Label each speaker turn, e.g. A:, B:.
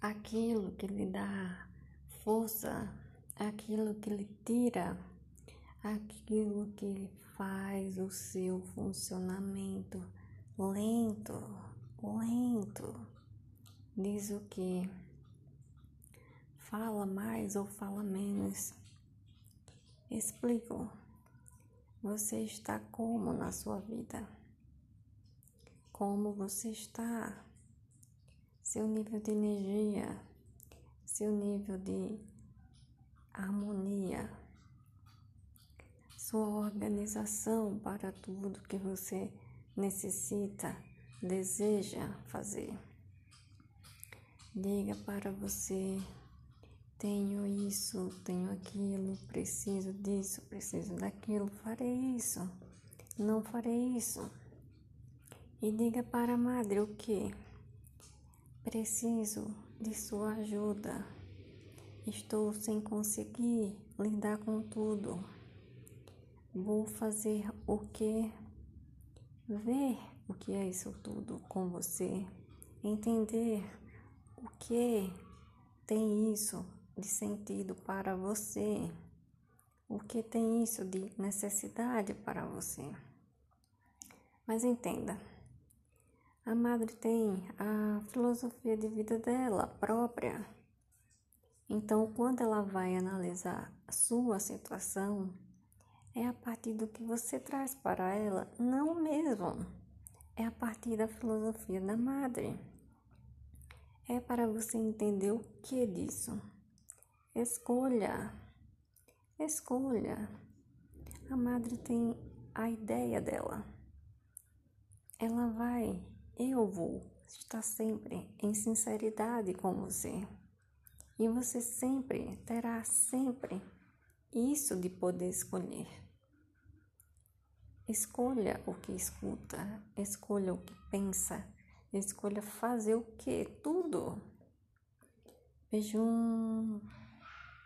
A: aquilo que lhe dá força, aquilo que lhe tira, aquilo que faz o seu funcionamento lento, lento. Diz o que? Fala mais ou fala menos? Explico. Você está como na sua vida? Como você está? Seu nível de energia, seu nível de harmonia, sua organização para tudo que você necessita, deseja fazer. Diga para você: tenho isso, tenho aquilo, preciso disso, preciso daquilo, farei isso, não farei isso. E diga para a madre o que? Preciso de sua ajuda. Estou sem conseguir lidar com tudo. Vou fazer o que? Ver o que é isso tudo com você. Entender o que tem isso de sentido para você? O que tem isso de necessidade para você? Mas entenda, a madre tem a filosofia de vida dela própria. Então, quando ela vai analisar a sua situação, é a partir do que você traz para ela, não mesmo. É a partir da filosofia da madre é para você entender o que disso. Escolha, escolha. A madre tem a ideia dela. Ela vai, eu vou estar sempre em sinceridade com você. E você sempre terá sempre isso de poder escolher. Escolha o que escuta, escolha o que pensa Escolha fazer o que? Tudo. Beijo.